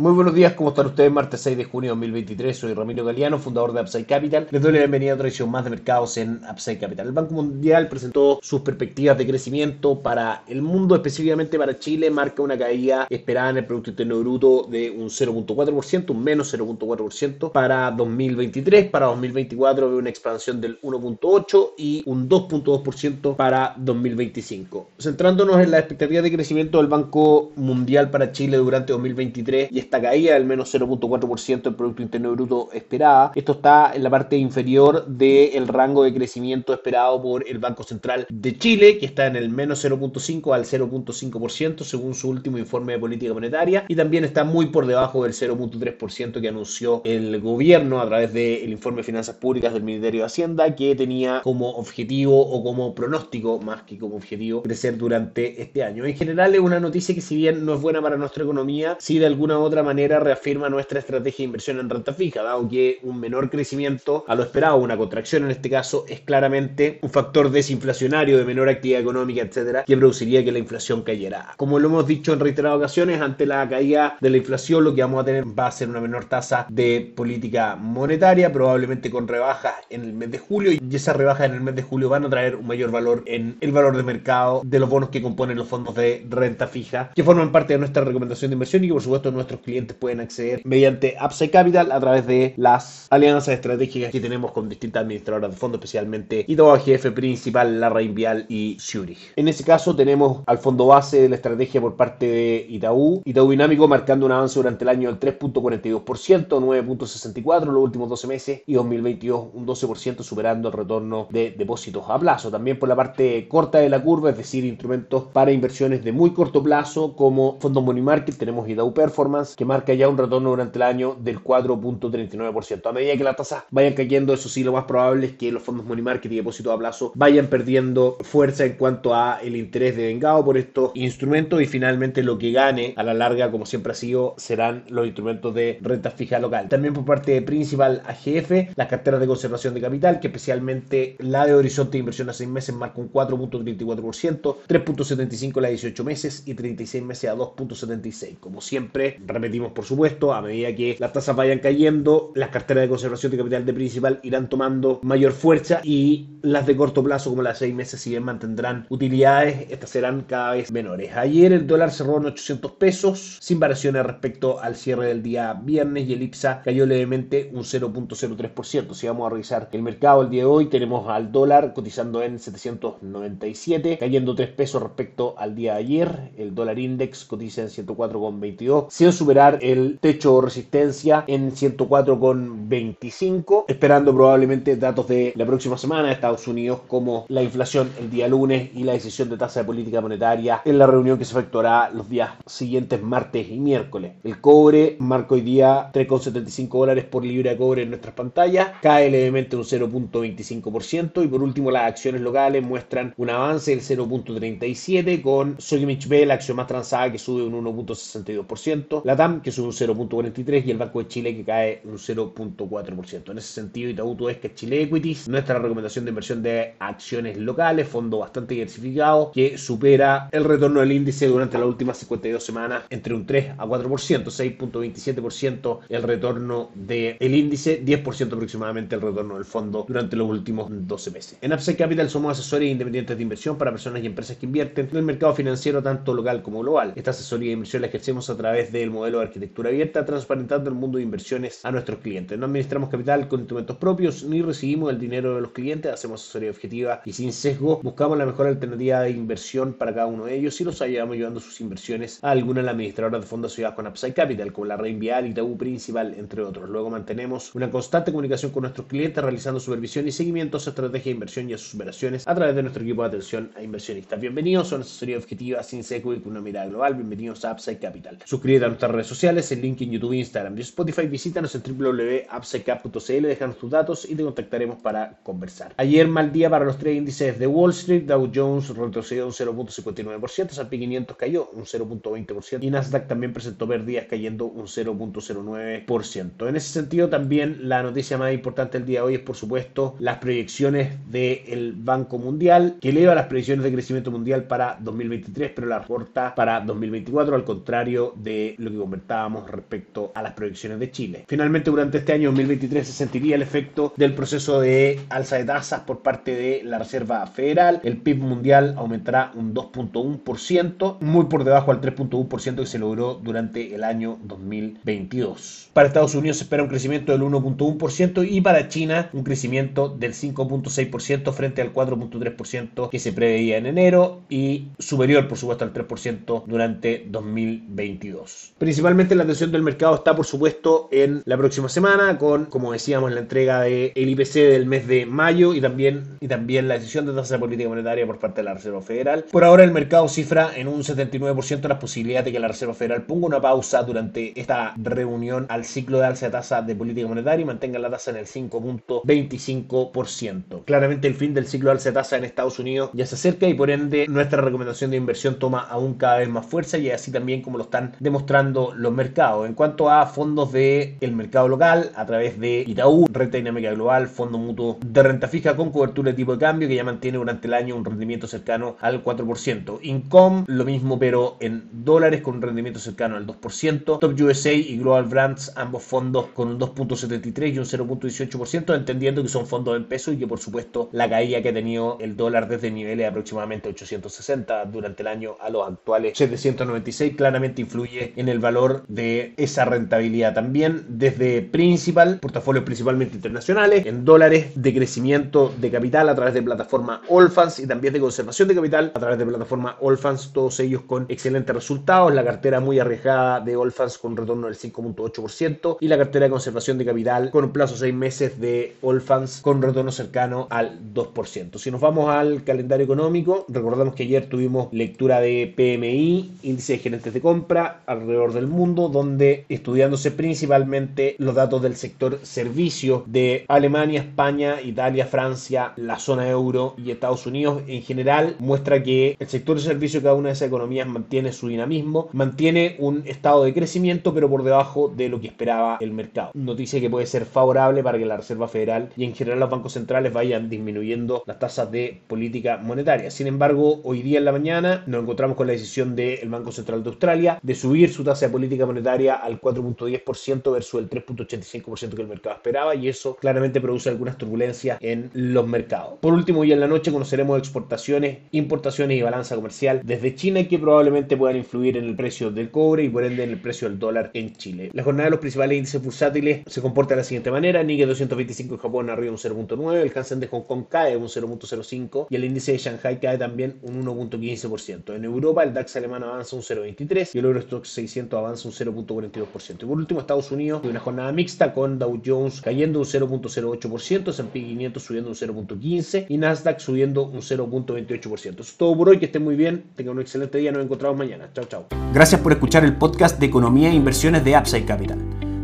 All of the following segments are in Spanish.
Muy buenos días, ¿cómo están ustedes? Martes 6 de junio de 2023, soy Ramiro Galeano, fundador de Upside Capital. Les doy la bienvenida a otra edición más de mercados en Upside Capital. El Banco Mundial presentó sus perspectivas de crecimiento para el mundo, específicamente para Chile, marca una caída esperada en el Producto Interno Bruto de un 0.4%, un menos 0.4% para 2023. Para 2024 ve una expansión del 1.8% y un 2.2% para 2025. Centrándonos en las expectativas de crecimiento del Banco Mundial para Chile durante 2023 y esta caída del menos 0.4% del Producto Interno Bruto esperada. Esto está en la parte inferior del rango de crecimiento esperado por el Banco Central de Chile, que está en el menos 0.5 al 0.5% según su último informe de política monetaria y también está muy por debajo del 0.3% que anunció el gobierno a través del informe de finanzas públicas del Ministerio de Hacienda que tenía como objetivo o como pronóstico más que como objetivo crecer durante este año. En general es una noticia que si bien no es buena para nuestra economía, sí de alguna otra manera reafirma nuestra estrategia de inversión en renta fija, dado que un menor crecimiento a lo esperado, una contracción en este caso, es claramente un factor desinflacionario de menor actividad económica, etcétera, que produciría que la inflación cayera. Como lo hemos dicho en reiteradas ocasiones, ante la caída de la inflación, lo que vamos a tener va a ser una menor tasa de política monetaria, probablemente con rebajas en el mes de julio, y esas rebajas en el mes de julio van a traer un mayor valor en el valor de mercado de los bonos que componen los fondos de renta fija, que forman parte de nuestra recomendación de inversión y que por supuesto nuestros clientes pueden acceder mediante Upside Capital a través de las alianzas estratégicas que tenemos con distintas administradoras de fondos, especialmente AGF Principal, Larra Invial y Zurich. En ese caso tenemos al fondo base de la estrategia por parte de Itaú, Itaú Dinámico marcando un avance durante el año del 3.42%, 9.64 los últimos 12 meses y 2022 un 12% superando el retorno de depósitos a plazo. También por la parte corta de la curva, es decir, instrumentos para inversiones de muy corto plazo como fondos money market, tenemos Itaú Performance que marca ya un retorno durante el año del 4.39%. A medida que las tasas vayan cayendo, eso sí, lo más probable es que los fondos money market y depósitos a plazo vayan perdiendo fuerza en cuanto a el interés de vengado por estos instrumentos y finalmente lo que gane a la larga, como siempre ha sido, serán los instrumentos de renta fija local. También por parte de Principal AGF, las carteras de conservación de capital, que especialmente la de Horizonte de Inversión a 6 meses marca un 4.34%, 3.75 la de 18 meses y 36 meses a 2.76. Como siempre, repetimos por supuesto, a medida que las tasas vayan cayendo, las carteras de conservación de capital de principal irán tomando mayor fuerza y las de corto plazo, como las 6 meses, si bien mantendrán utilidades, estas serán cada vez menores. Ayer el dólar cerró en 800 pesos, sin variaciones respecto al cierre del día viernes y el IPSA cayó levemente un 0.03%. Si vamos a revisar el mercado el día de hoy, tenemos al dólar cotizando en 797, cayendo 3 pesos respecto al día de ayer. El dólar index cotiza en 104,22, sin superar el techo de resistencia en 104,25, esperando probablemente datos de la próxima semana de Estados Unidos como la inflación el día lunes y la decisión de tasa de política monetaria en la reunión que se efectuará los días siguientes, martes y miércoles. El cobre marca hoy día 3,75 dólares por libra de cobre en nuestras pantallas, cae levemente un 0.25% y por último las acciones locales muestran un avance del 0.37 con Sogimich B, la acción más transada que sube un 1.62%, la TAM que sube un 0.43 y el Banco de Chile que cae un 0.4%. En ese sentido, Itaú es que Chile Equities, nuestra recomendación de inversión de acciones locales, fondo bastante diversificado, que supera el retorno del índice durante las últimas 52 semanas entre un 3 a 4%, 6.27% el retorno del índice, 10% aproximadamente el retorno del fondo durante los últimos 12 meses. En Upside Capital somos asesores independientes de inversión para personas y empresas que invierten en el mercado financiero tanto local como global. Esta asesoría de inversión la ejercemos a través del modelo de arquitectura abierta, transparentando el mundo de inversiones a nuestros clientes. No administramos capital con instrumentos propios ni recibimos el dinero de los clientes, hacemos asesoría objetiva y sin sesgo. Buscamos la mejor alternativa de inversión para cada uno de ellos y los ayudamos llevando sus inversiones a alguna de las administradoras de fondos asociadas con Upside Capital, como la Reinvial y Itaú Principal, entre otros. Luego mantenemos una constante comunicación con nuestros clientes, realizando supervisión y seguimiento a su estrategia de inversión y a sus operaciones a través de nuestro equipo de atención a inversionistas. Bienvenidos a una asesoría objetiva sin sesgo y con una mirada global. Bienvenidos a Upside Capital. Suscríbete a nuestras sociales, el link en YouTube Instagram. Y Spotify, visítanos en www.upsidecap.cl, déjanos tus datos y te contactaremos para conversar. Ayer mal día para los tres índices de Wall Street, Dow Jones retrocedió un 0.59%, S&P 500 cayó un 0.20% y Nasdaq también presentó pérdidas cayendo un 0.09%. En ese sentido también la noticia más importante del día de hoy es por supuesto las proyecciones del Banco Mundial que eleva las proyecciones de crecimiento mundial para 2023 pero la reporta para 2024 al contrario de lo que comentábamos respecto a las proyecciones de Chile. Finalmente durante este año 2023 se sentiría el efecto del proceso de alza de tasas por parte de la Reserva Federal. El PIB mundial aumentará un 2.1%, muy por debajo al 3.1% que se logró durante el año 2022. Para Estados Unidos se espera un crecimiento del 1.1% y para China un crecimiento del 5.6% frente al 4.3% que se preveía en enero y superior por supuesto al 3% durante 2022. Principalmente la atención del mercado está por supuesto en la próxima semana con, como decíamos, la entrega del IPC del mes de mayo y también, y también la decisión de tasa de política monetaria por parte de la Reserva Federal. Por ahora el mercado cifra en un 79% la posibilidad de que la Reserva Federal ponga una pausa durante esta reunión al ciclo de alza de tasa de política monetaria y mantenga la tasa en el 5.25%. Claramente el fin del ciclo de alza de tasa en Estados Unidos ya se acerca y por ende nuestra recomendación de inversión toma aún cada vez más fuerza y así también como lo están demostrando los mercados. En cuanto a fondos del el mercado local, a través de Itaú, Renta Dinámica Global, Fondo Mutuo de Renta Fija con cobertura de tipo de cambio que ya mantiene durante el año un rendimiento cercano al 4%. Income, lo mismo pero en dólares con un rendimiento cercano al 2%. Top USA y Global Brands, ambos fondos con un 2.73 y un 0.18%, entendiendo que son fondos en peso y que por supuesto la caída que ha tenido el dólar desde niveles de aproximadamente 860 durante el año a los actuales 796 claramente influye en el valor de esa rentabilidad. También desde Principal, portafolios principalmente internacionales, en dólares de crecimiento de capital a través de plataforma Allfans y también de conservación de capital a través de plataforma Allfans, todos ellos con excelentes resultados. La cartera muy arriesgada de Allfans con retorno del 5.8% y la cartera de conservación de capital con un plazo de 6 meses de Allfans con retorno cercano al 2%. Si nos vamos al calendario económico, recordamos que ayer tuvimos lectura de PMI, índice de gerentes de compra alrededor del mundo, donde estudiándose principalmente los datos del sector servicio de Alemania, España, Italia, Francia, la zona euro y Estados Unidos en general, muestra que el sector de servicio de cada una de esas economías mantiene su dinamismo, mantiene un estado de crecimiento, pero por debajo de lo que esperaba el mercado. Noticia que puede ser favorable para que la Reserva Federal y en general los bancos centrales vayan disminuyendo las tasas de política monetaria. Sin embargo, hoy día en la mañana nos encontramos con la decisión del Banco Central de Australia de subir su tasa política monetaria al 4.10% versus el 3.85% que el mercado esperaba y eso claramente produce algunas turbulencias en los mercados. Por último, hoy en la noche conoceremos exportaciones, importaciones y balanza comercial desde China que probablemente puedan influir en el precio del cobre y por ende en el precio del dólar en Chile. La jornada de los principales índices bursátiles se comporta de la siguiente manera: Nikkei 225 en Japón arriba un 0.9, el Hansen de Hong Kong cae un 0.05 y el índice de Shanghai cae también un 1.15%. En Europa el DAX alemán avanza un 0.23 y el Eurostock 600 avanza un 0.42%. Y por último Estados Unidos una jornada mixta con Dow Jones cayendo un 0.08%, S&P 500 subiendo un 0.15 y Nasdaq subiendo un 0.28%. Eso es todo por hoy, que estén muy bien, tengan un excelente día, nos encontramos mañana. Chao, chao. Gracias por escuchar el podcast de Economía e Inversiones de Upside Capital.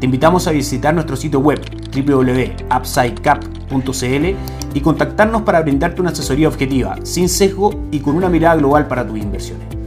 Te invitamos a visitar nuestro sitio web www.upsidecap.cl y contactarnos para brindarte una asesoría objetiva, sin sesgo y con una mirada global para tus inversiones.